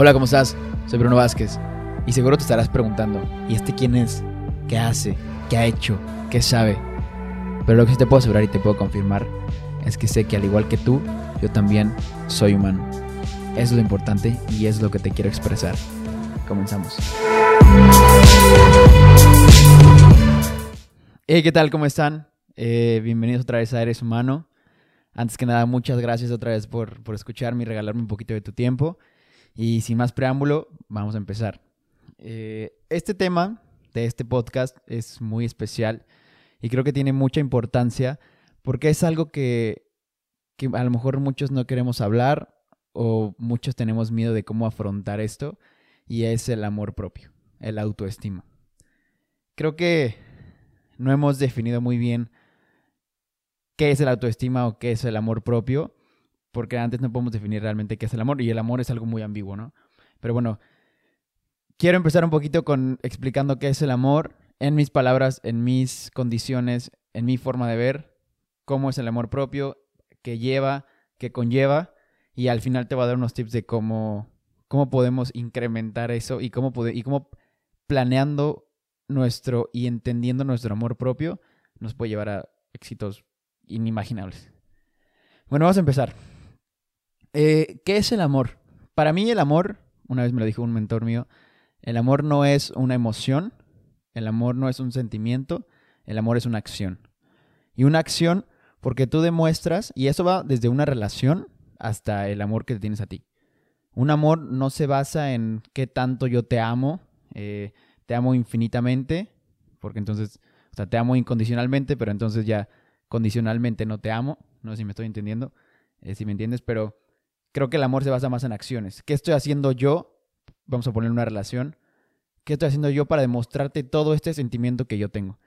Hola, ¿cómo estás? Soy Bruno Vázquez. Y seguro te estarás preguntando, ¿y este quién es? ¿Qué hace? ¿Qué ha hecho? ¿Qué sabe? Pero lo que sí te puedo asegurar y te puedo confirmar es que sé que al igual que tú, yo también soy humano. Es lo importante y es lo que te quiero expresar. Comenzamos. Hey, ¿qué tal? ¿Cómo están? Eh, bienvenidos otra vez a Eres Humano. Antes que nada, muchas gracias otra vez por, por escucharme y regalarme un poquito de tu tiempo. Y sin más preámbulo, vamos a empezar. Eh, este tema de este podcast es muy especial y creo que tiene mucha importancia porque es algo que, que a lo mejor muchos no queremos hablar o muchos tenemos miedo de cómo afrontar esto y es el amor propio, el autoestima. Creo que no hemos definido muy bien qué es el autoestima o qué es el amor propio porque antes no podemos definir realmente qué es el amor y el amor es algo muy ambiguo, ¿no? Pero bueno, quiero empezar un poquito con explicando qué es el amor en mis palabras, en mis condiciones, en mi forma de ver, cómo es el amor propio, qué lleva, qué conlleva y al final te voy a dar unos tips de cómo, cómo podemos incrementar eso y cómo, y cómo planeando nuestro y entendiendo nuestro amor propio nos puede llevar a éxitos inimaginables. Bueno, vamos a empezar. Eh, ¿Qué es el amor? Para mí el amor, una vez me lo dijo un mentor mío, el amor no es una emoción, el amor no es un sentimiento, el amor es una acción. Y una acción porque tú demuestras, y eso va desde una relación hasta el amor que tienes a ti. Un amor no se basa en qué tanto yo te amo, eh, te amo infinitamente, porque entonces, o sea, te amo incondicionalmente, pero entonces ya condicionalmente no te amo, no sé si me estoy entendiendo, eh, si me entiendes, pero creo que el amor se basa más en acciones. ¿Qué estoy haciendo yo? Vamos a poner una relación. ¿Qué estoy haciendo yo para demostrarte todo este sentimiento que yo tengo?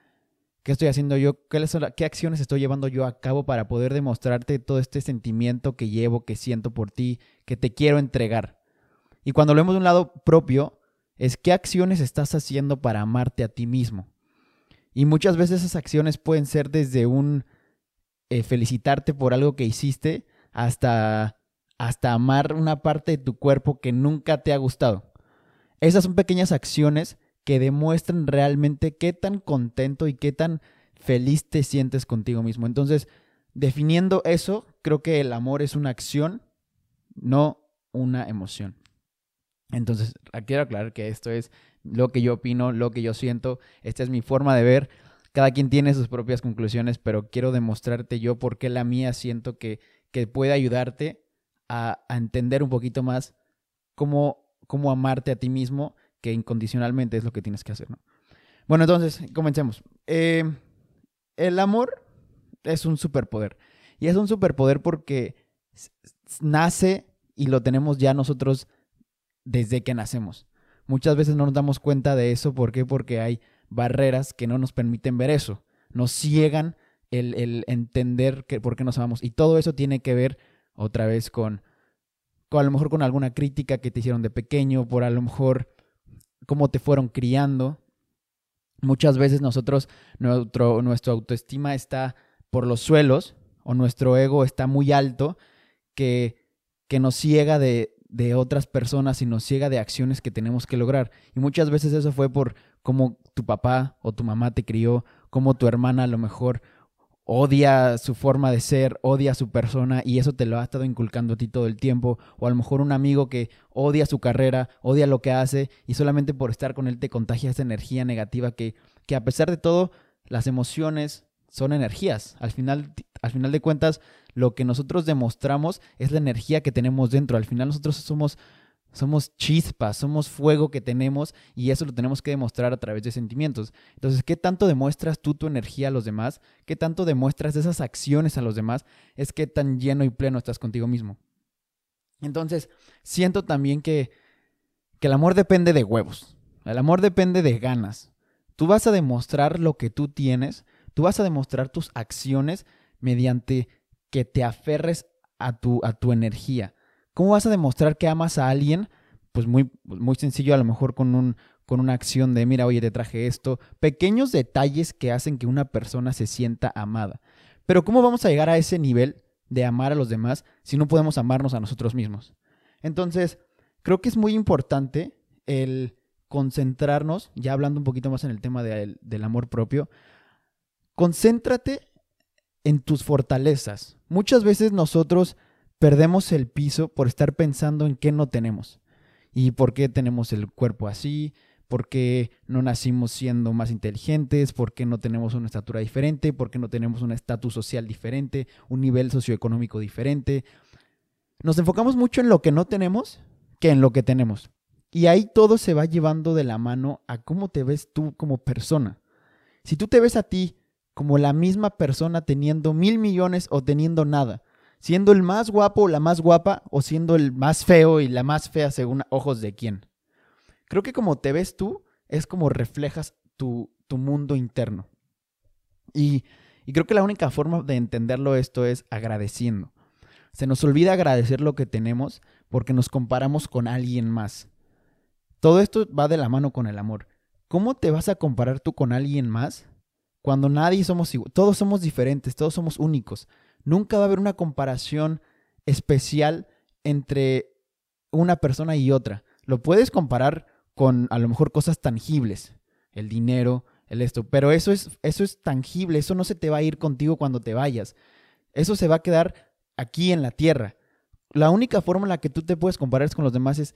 ¿Qué estoy haciendo yo? ¿Qué, ¿Qué, acciones estoy llevando yo a cabo para poder demostrarte todo este sentimiento que llevo, que siento por ti, que te quiero entregar? Y cuando lo vemos de un lado propio, es qué acciones estás haciendo para amarte a ti mismo. Y muchas veces esas acciones pueden ser desde un eh, felicitarte por algo que hiciste hasta hasta amar una parte de tu cuerpo que nunca te ha gustado. Esas son pequeñas acciones que demuestran realmente qué tan contento y qué tan feliz te sientes contigo mismo. Entonces, definiendo eso, creo que el amor es una acción, no una emoción. Entonces, quiero aclarar que esto es lo que yo opino, lo que yo siento, esta es mi forma de ver. Cada quien tiene sus propias conclusiones, pero quiero demostrarte yo por qué la mía siento que, que puede ayudarte a, entender un poquito más cómo, cómo amarte a ti mismo, que incondicionalmente es lo que tienes que hacer, ¿no? Bueno, entonces, comencemos. Eh, el amor es un superpoder. Y es un superpoder porque nace y lo tenemos ya nosotros desde que nacemos. Muchas veces no nos damos cuenta de eso. ¿Por qué? Porque hay barreras que no nos permiten ver eso. Nos ciegan el, el entender que, por qué nos amamos. Y todo eso tiene que ver otra vez con, a lo mejor con alguna crítica que te hicieron de pequeño, por a lo mejor cómo te fueron criando. Muchas veces nosotros, nuestro, nuestra autoestima está por los suelos o nuestro ego está muy alto que, que nos ciega de, de otras personas y nos ciega de acciones que tenemos que lograr. Y muchas veces eso fue por cómo tu papá o tu mamá te crió, cómo tu hermana a lo mejor odia su forma de ser, odia su persona y eso te lo ha estado inculcando a ti todo el tiempo, o a lo mejor un amigo que odia su carrera, odia lo que hace y solamente por estar con él te contagia esa energía negativa que, que a pesar de todo, las emociones son energías. Al final, al final de cuentas, lo que nosotros demostramos es la energía que tenemos dentro. Al final nosotros somos somos chispas, somos fuego que tenemos y eso lo tenemos que demostrar a través de sentimientos. Entonces, ¿qué tanto demuestras tú tu energía a los demás? ¿Qué tanto demuestras esas acciones a los demás? Es que tan lleno y pleno estás contigo mismo. Entonces, siento también que, que el amor depende de huevos. El amor depende de ganas. Tú vas a demostrar lo que tú tienes, tú vas a demostrar tus acciones mediante que te aferres a tu, a tu energía ¿Cómo vas a demostrar que amas a alguien? Pues muy, muy sencillo, a lo mejor con, un, con una acción de, mira, oye, te traje esto. Pequeños detalles que hacen que una persona se sienta amada. Pero ¿cómo vamos a llegar a ese nivel de amar a los demás si no podemos amarnos a nosotros mismos? Entonces, creo que es muy importante el concentrarnos, ya hablando un poquito más en el tema del amor propio, concéntrate en tus fortalezas. Muchas veces nosotros perdemos el piso por estar pensando en qué no tenemos y por qué tenemos el cuerpo así, por qué no nacimos siendo más inteligentes, por qué no tenemos una estatura diferente, por qué no tenemos un estatus social diferente, un nivel socioeconómico diferente. Nos enfocamos mucho en lo que no tenemos que en lo que tenemos. Y ahí todo se va llevando de la mano a cómo te ves tú como persona. Si tú te ves a ti como la misma persona teniendo mil millones o teniendo nada, siendo el más guapo o la más guapa o siendo el más feo y la más fea según ojos de quién. Creo que como te ves tú es como reflejas tu, tu mundo interno. Y, y creo que la única forma de entenderlo esto es agradeciendo. Se nos olvida agradecer lo que tenemos porque nos comparamos con alguien más. Todo esto va de la mano con el amor. ¿Cómo te vas a comparar tú con alguien más cuando nadie somos? Todos somos diferentes, todos somos únicos. Nunca va a haber una comparación especial entre una persona y otra. Lo puedes comparar con a lo mejor cosas tangibles, el dinero, el esto, pero eso es eso es tangible, eso no se te va a ir contigo cuando te vayas. Eso se va a quedar aquí en la tierra. La única forma en la que tú te puedes comparar con los demás es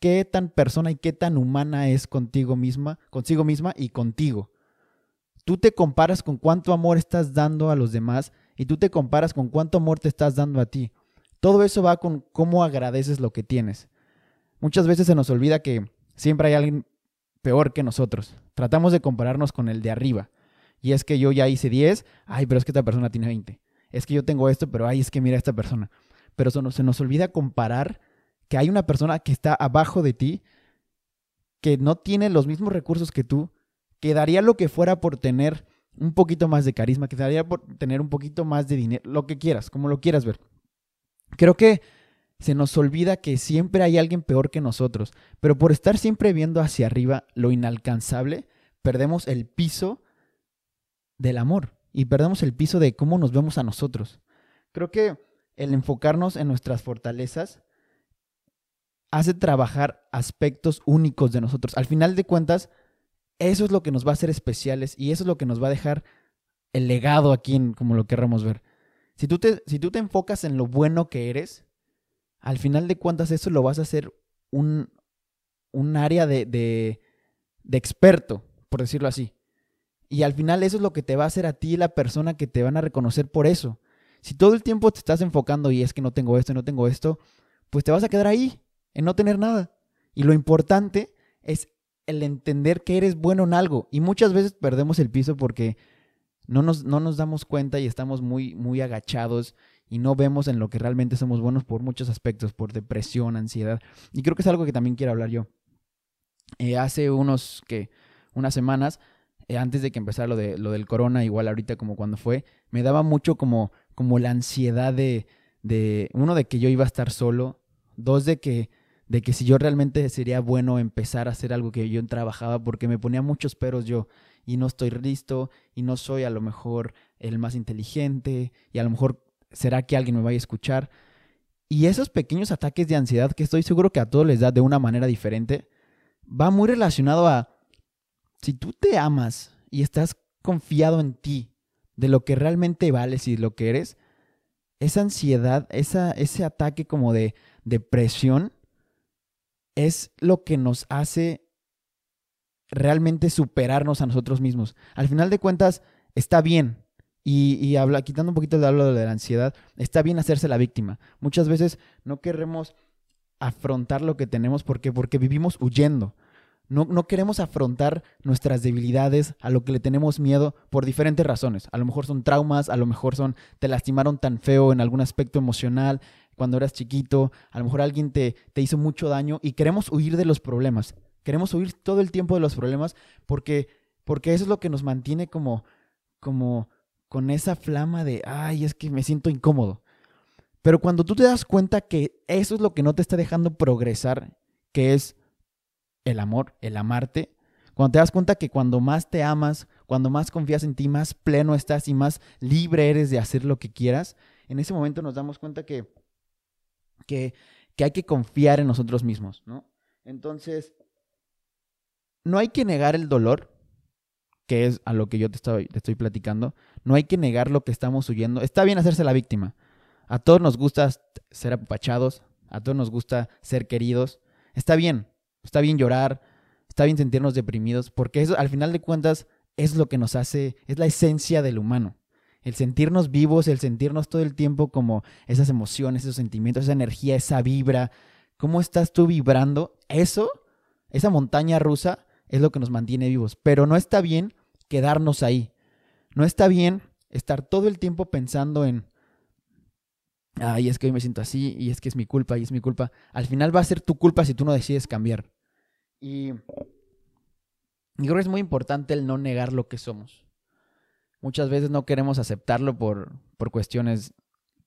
qué tan persona y qué tan humana es contigo misma, consigo misma y contigo. Tú te comparas con cuánto amor estás dando a los demás y tú te comparas con cuánto amor te estás dando a ti. Todo eso va con cómo agradeces lo que tienes. Muchas veces se nos olvida que siempre hay alguien peor que nosotros. Tratamos de compararnos con el de arriba. Y es que yo ya hice 10, ay, pero es que esta persona tiene 20. Es que yo tengo esto, pero ay, es que mira esta persona. Pero se nos, se nos olvida comparar que hay una persona que está abajo de ti, que no tiene los mismos recursos que tú, que daría lo que fuera por tener un poquito más de carisma, que daría por tener un poquito más de dinero, lo que quieras, como lo quieras ver. Creo que se nos olvida que siempre hay alguien peor que nosotros, pero por estar siempre viendo hacia arriba lo inalcanzable, perdemos el piso del amor y perdemos el piso de cómo nos vemos a nosotros. Creo que el enfocarnos en nuestras fortalezas hace trabajar aspectos únicos de nosotros. Al final de cuentas, eso es lo que nos va a hacer especiales y eso es lo que nos va a dejar el legado aquí, en, como lo querramos ver. Si tú, te, si tú te enfocas en lo bueno que eres, al final de cuentas eso lo vas a hacer un, un área de, de, de experto, por decirlo así. Y al final eso es lo que te va a hacer a ti la persona que te van a reconocer por eso. Si todo el tiempo te estás enfocando y es que no tengo esto, no tengo esto, pues te vas a quedar ahí en no tener nada. Y lo importante es el entender que eres bueno en algo. Y muchas veces perdemos el piso porque no nos, no nos damos cuenta y estamos muy, muy agachados y no vemos en lo que realmente somos buenos por muchos aspectos, por depresión, ansiedad. Y creo que es algo que también quiero hablar yo. Eh, hace unos, que unas semanas, eh, antes de que empezara lo, de, lo del corona, igual ahorita como cuando fue, me daba mucho como, como la ansiedad de, de, uno, de que yo iba a estar solo, dos, de que de que si yo realmente sería bueno empezar a hacer algo que yo trabajaba porque me ponía muchos peros yo y no estoy listo y no soy a lo mejor el más inteligente y a lo mejor será que alguien me vaya a escuchar. Y esos pequeños ataques de ansiedad que estoy seguro que a todos les da de una manera diferente, va muy relacionado a si tú te amas y estás confiado en ti, de lo que realmente vales y lo que eres, esa ansiedad, esa, ese ataque como de depresión, es lo que nos hace realmente superarnos a nosotros mismos. Al final de cuentas, está bien. Y, habla, quitando un poquito de hablo de la ansiedad, está bien hacerse la víctima. Muchas veces no queremos afrontar lo que tenemos porque, porque vivimos huyendo. No, no, queremos afrontar nuestras debilidades, a lo que le tenemos miedo por diferentes razones. A lo mejor son traumas, a lo mejor son te lastimaron tan feo en algún aspecto emocional, cuando eras chiquito, a lo mejor alguien te, te hizo mucho daño y queremos huir de los problemas. Queremos huir todo el tiempo de los problemas porque, porque eso es lo que nos mantiene como, como con esa flama de, ay, es que me siento incómodo. Pero cuando tú te das cuenta que eso es lo que no te está dejando progresar, que es el amor, el amarte, cuando te das cuenta que cuando más te amas, cuando más confías en ti, más pleno estás y más libre eres de hacer lo que quieras, en ese momento nos damos cuenta que que, que hay que confiar en nosotros mismos, ¿no? Entonces, no hay que negar el dolor, que es a lo que yo te estoy, te estoy platicando. No hay que negar lo que estamos huyendo. Está bien hacerse la víctima. A todos nos gusta ser apapachados, a todos nos gusta ser queridos. Está bien, está bien llorar, está bien sentirnos deprimidos, porque eso al final de cuentas es lo que nos hace, es la esencia del humano. El sentirnos vivos, el sentirnos todo el tiempo como esas emociones, esos sentimientos, esa energía, esa vibra. ¿Cómo estás tú vibrando? Eso, esa montaña rusa, es lo que nos mantiene vivos. Pero no está bien quedarnos ahí. No está bien estar todo el tiempo pensando en, ay, es que hoy me siento así y es que es mi culpa y es mi culpa. Al final va a ser tu culpa si tú no decides cambiar. Y, creo que es muy importante el no negar lo que somos. Muchas veces no queremos aceptarlo por, por cuestiones,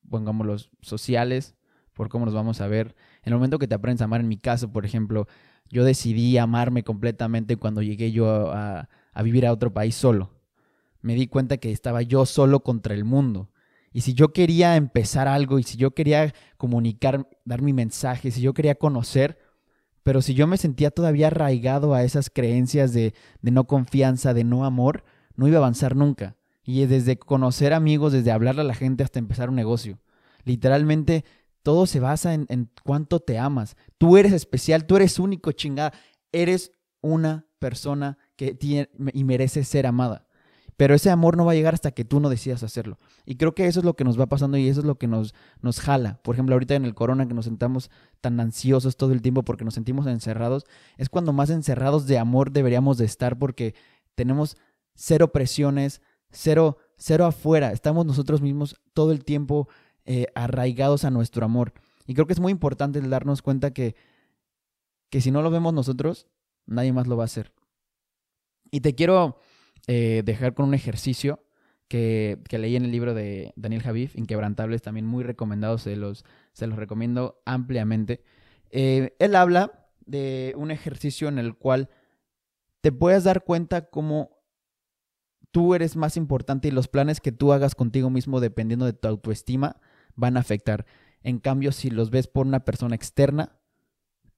pongámoslo, sociales, por cómo nos vamos a ver. En el momento que te aprendes a amar, en mi caso, por ejemplo, yo decidí amarme completamente cuando llegué yo a, a vivir a otro país solo. Me di cuenta que estaba yo solo contra el mundo. Y si yo quería empezar algo, y si yo quería comunicar, dar mi mensaje, si yo quería conocer, pero si yo me sentía todavía arraigado a esas creencias de, de no confianza, de no amor, no iba a avanzar nunca. Y desde conocer amigos, desde hablarle a la gente hasta empezar un negocio. Literalmente todo se basa en, en cuánto te amas. Tú eres especial, tú eres único, chingada. Eres una persona que tiene y merece ser amada. Pero ese amor no va a llegar hasta que tú no decidas hacerlo. Y creo que eso es lo que nos va pasando y eso es lo que nos, nos jala. Por ejemplo, ahorita en el corona que nos sentamos tan ansiosos todo el tiempo porque nos sentimos encerrados, es cuando más encerrados de amor deberíamos de estar porque tenemos cero presiones, cero, cero afuera. Estamos nosotros mismos todo el tiempo eh, arraigados a nuestro amor. Y creo que es muy importante darnos cuenta que, que si no lo vemos nosotros, nadie más lo va a hacer. Y te quiero eh, dejar con un ejercicio que, que, leí en el libro de Daniel Javif, Inquebrantables, también muy recomendado, se los, se los recomiendo ampliamente. Eh, él habla de un ejercicio en el cual te puedes dar cuenta cómo tú eres más importante y los planes que tú hagas contigo mismo dependiendo de tu autoestima van a afectar. En cambio, si los ves por una persona externa,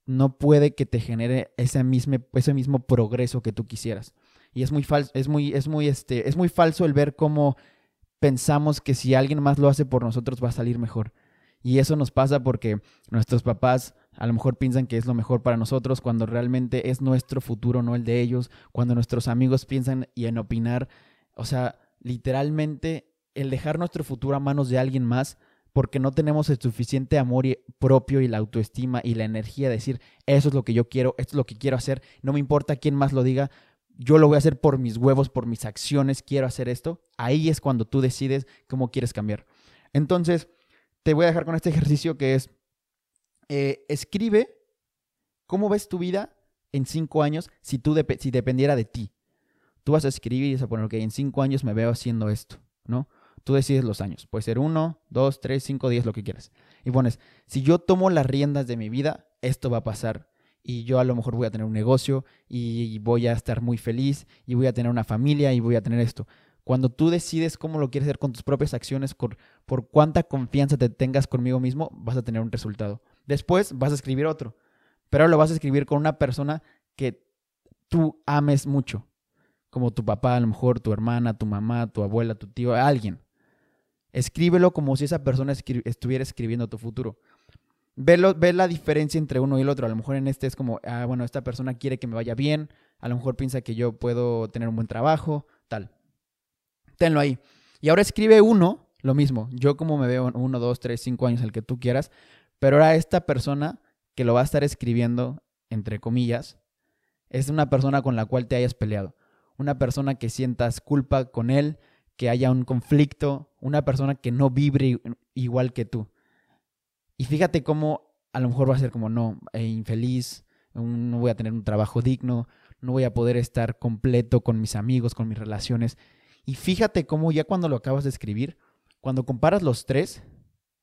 no puede que te genere ese mismo, ese mismo progreso que tú quisieras. Y es muy falso, es muy, es muy, este, es muy falso el ver cómo pensamos que si alguien más lo hace por nosotros va a salir mejor. Y eso nos pasa porque nuestros papás a lo mejor piensan que es lo mejor para nosotros cuando realmente es nuestro futuro, no el de ellos. Cuando nuestros amigos piensan y en opinar, o sea, literalmente el dejar nuestro futuro a manos de alguien más porque no tenemos el suficiente amor propio y la autoestima y la energía de decir, eso es lo que yo quiero, esto es lo que quiero hacer, no me importa quién más lo diga, yo lo voy a hacer por mis huevos, por mis acciones, quiero hacer esto, ahí es cuando tú decides cómo quieres cambiar. Entonces, te voy a dejar con este ejercicio que es, eh, escribe cómo ves tu vida en cinco años si, tú si dependiera de ti. Tú vas a escribir y vas a poner, ok, en cinco años me veo haciendo esto, ¿no? Tú decides los años. Puede ser uno, dos, tres, cinco, diez, lo que quieras. Y pones, si yo tomo las riendas de mi vida, esto va a pasar. Y yo a lo mejor voy a tener un negocio y voy a estar muy feliz y voy a tener una familia y voy a tener esto. Cuando tú decides cómo lo quieres hacer con tus propias acciones, por, por cuánta confianza te tengas conmigo mismo, vas a tener un resultado. Después vas a escribir otro, pero lo vas a escribir con una persona que tú ames mucho, como tu papá, a lo mejor tu hermana, tu mamá, tu abuela, tu tío, alguien. Escríbelo como si esa persona estuviera escribiendo tu futuro. Ve, la diferencia entre uno y el otro. A lo mejor en este es como, ah, bueno, esta persona quiere que me vaya bien. A lo mejor piensa que yo puedo tener un buen trabajo, tal. Tenlo ahí. Y ahora escribe uno, lo mismo. Yo como me veo en uno, dos, tres, cinco años, el que tú quieras. Pero ahora esta persona que lo va a estar escribiendo, entre comillas, es una persona con la cual te hayas peleado. Una persona que sientas culpa con él, que haya un conflicto, una persona que no vibre igual que tú. Y fíjate cómo a lo mejor va a ser como, no, eh, infeliz, no voy a tener un trabajo digno, no voy a poder estar completo con mis amigos, con mis relaciones. Y fíjate cómo ya cuando lo acabas de escribir, cuando comparas los tres,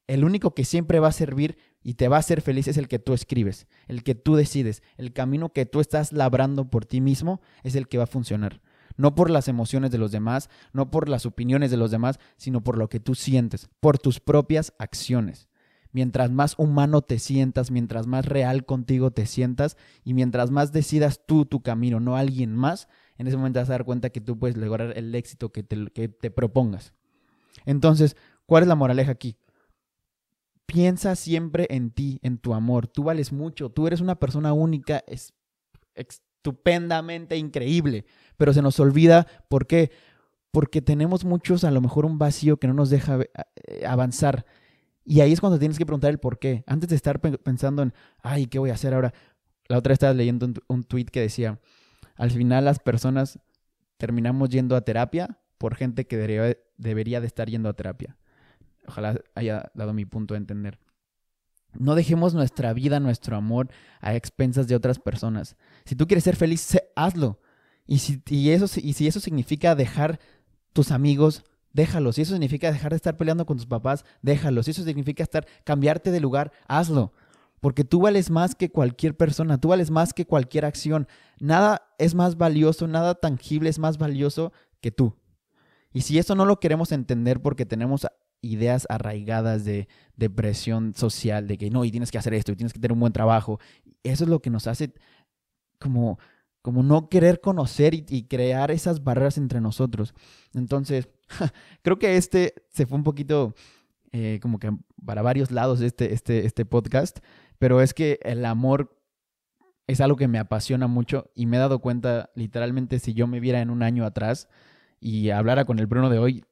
el único que siempre va a servir y te va a hacer feliz es el que tú escribes, el que tú decides, el camino que tú estás labrando por ti mismo es el que va a funcionar no por las emociones de los demás, no por las opiniones de los demás, sino por lo que tú sientes, por tus propias acciones. mientras más humano te sientas, mientras más real contigo te sientas y mientras más decidas tú tu camino, no alguien más, en ese momento vas a dar cuenta que tú puedes lograr el éxito que te, que te propongas. Entonces, ¿cuál es la moraleja aquí? Piensa siempre en ti, en tu amor. Tú vales mucho, tú eres una persona única, es estupendamente increíble, pero se nos olvida por qué. Porque tenemos muchos, a lo mejor un vacío que no nos deja eh, avanzar. Y ahí es cuando tienes que preguntar el por qué. Antes de estar pensando en, ay, ¿qué voy a hacer ahora? La otra vez estaba leyendo un, tweet que decía, al final las personas terminamos yendo a terapia por gente que debería, de estar yendo a terapia. Ojalá haya dado mi punto de entender. No dejemos nuestra vida, nuestro amor a expensas de otras personas. Si tú quieres ser feliz, hazlo. Y si, eso, y si eso significa dejar tus amigos, déjalos. Si eso significa dejar de estar peleando con tus papás, déjalos. Si eso significa estar, cambiarte de lugar, hazlo. Porque tú vales más que cualquier persona, tú vales más que cualquier acción. Nada es más valioso, nada tangible es más valioso que tú. Y si eso no lo queremos entender porque tenemos ideas arraigadas de depresión social, de que no, y tienes que hacer esto, y tienes que tener un buen trabajo. Eso es lo que nos hace como, como no querer conocer y, crear esas barreras entre nosotros. Entonces, creo que este se fue un poquito eh, como que para varios lados este, este, este podcast, pero es que el amor es algo que me apasiona mucho y me he dado cuenta, literalmente, si yo me viera en un año atrás y hablara con el Bruno de hoy,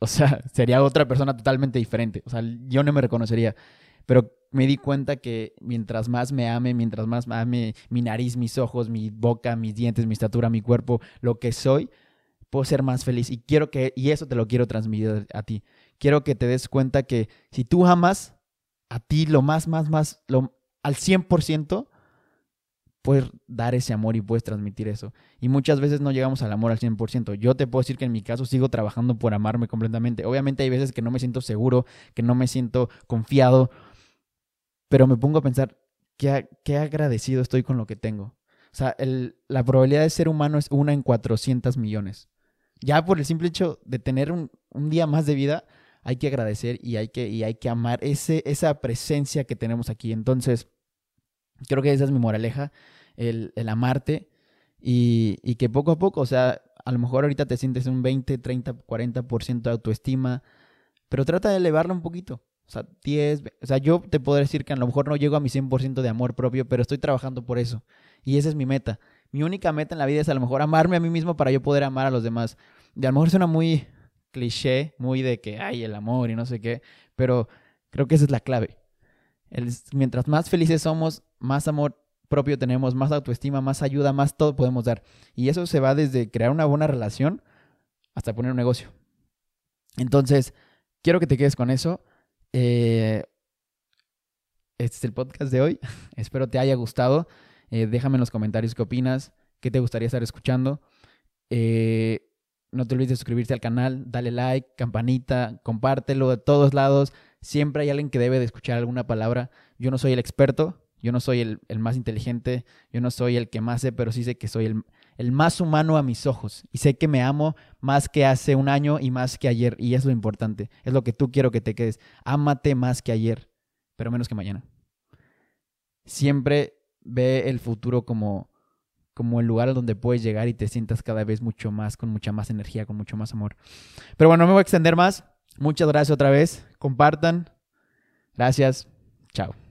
o sea, sería otra persona totalmente diferente. O sea, yo no me reconocería. Pero me di cuenta que mientras más me ame, mientras más me ame mi nariz, mis ojos, mi boca, mis dientes, mi estatura, mi cuerpo, lo que soy, puedo ser más feliz. Y quiero que, y eso te lo quiero transmitir a ti. Quiero que te des cuenta que si tú amas a ti lo más, más, más, lo, al 100%, puedes dar ese amor y puedes transmitir eso. Y muchas veces no llegamos al amor al 100%. Yo te puedo decir que en mi caso sigo trabajando por amarme completamente. Obviamente hay veces que no me siento seguro, que no me siento confiado, pero me pongo a pensar qué, qué agradecido estoy con lo que tengo. O sea, la probabilidad de ser humano es una en 400 millones. Ya por el simple hecho de tener un, día más de vida, hay que agradecer y hay que, y hay que amar ese, esa presencia que tenemos aquí. Entonces, creo que esa es mi moraleja el, amarte y, que poco a poco, o sea, a lo mejor ahorita te sientes un 20, 30, 40% de autoestima, pero trata de elevarlo un poquito. O sea, 10, o sea, yo te puedo decir que a lo mejor no llego a mi 100% de amor propio, pero estoy trabajando por eso. Y esa es mi meta. Mi única meta en la vida es a lo mejor amarme a mí mismo para yo poder amar a los demás. Y a lo mejor suena muy cliché, muy de que hay el amor y no sé qué, pero creo que esa es la clave. mientras más felices somos, más amor propio tenemos, más autoestima, más ayuda, más todo podemos dar. Y eso se va desde crear una buena relación hasta poner un negocio. Entonces, quiero que te quedes con eso. Eh, este es el podcast de hoy. Espero te haya gustado. Eh, déjame en los comentarios qué opinas, qué te gustaría estar escuchando. Eh, no te olvides de suscribirte al canal, dale like, campanita, compártelo de todos lados. Siempre hay alguien que debe de escuchar alguna palabra. Yo no soy el experto, yo no soy el, más inteligente, yo no soy el que más sé, pero sí sé que soy el, el, más humano a mis ojos. Y sé que me amo más que hace un año y más que ayer. Y es lo importante. Es lo que tú quiero que te quedes. Ámate más que ayer, pero menos que mañana. Siempre ve el futuro como, como el lugar donde puedes llegar y te sientas cada vez mucho más, con mucha más energía, con mucho más amor. Pero bueno, no me voy a extender más. Muchas gracias otra vez. Compartan. Gracias. Chao.